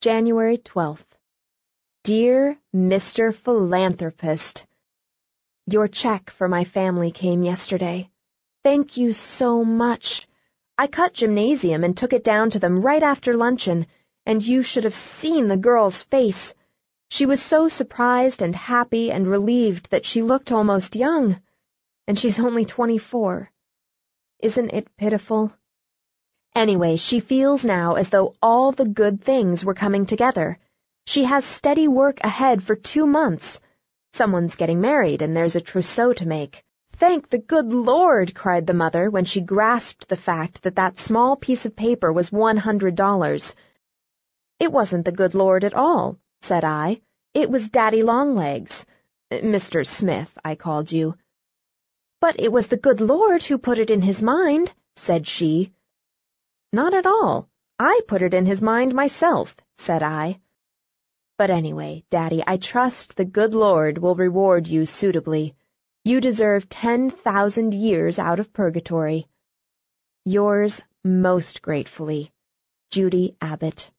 January 12th. Dear Mr. Philanthropist, Your check for my family came yesterday. Thank you so much. I cut gymnasium and took it down to them right after luncheon, and you should have seen the girl's face. She was so surprised and happy and relieved that she looked almost young. And she's only twenty-four. Isn't it pitiful? Anyway, she feels now as though all the good things were coming together. She has steady work ahead for two months. Someone's getting married and there's a trousseau to make. Thank the good Lord, cried the mother when she grasped the fact that that small piece of paper was one hundred dollars. It wasn't the good Lord at all, said I. It was Daddy Longlegs. Uh, Mr. Smith, I called you. But it was the good Lord who put it in his mind, said she. Not at all. I put it in his mind myself, said I. But anyway, Daddy, I trust the good Lord will reward you suitably. You deserve ten thousand years out of purgatory. Yours most gratefully, Judy Abbott.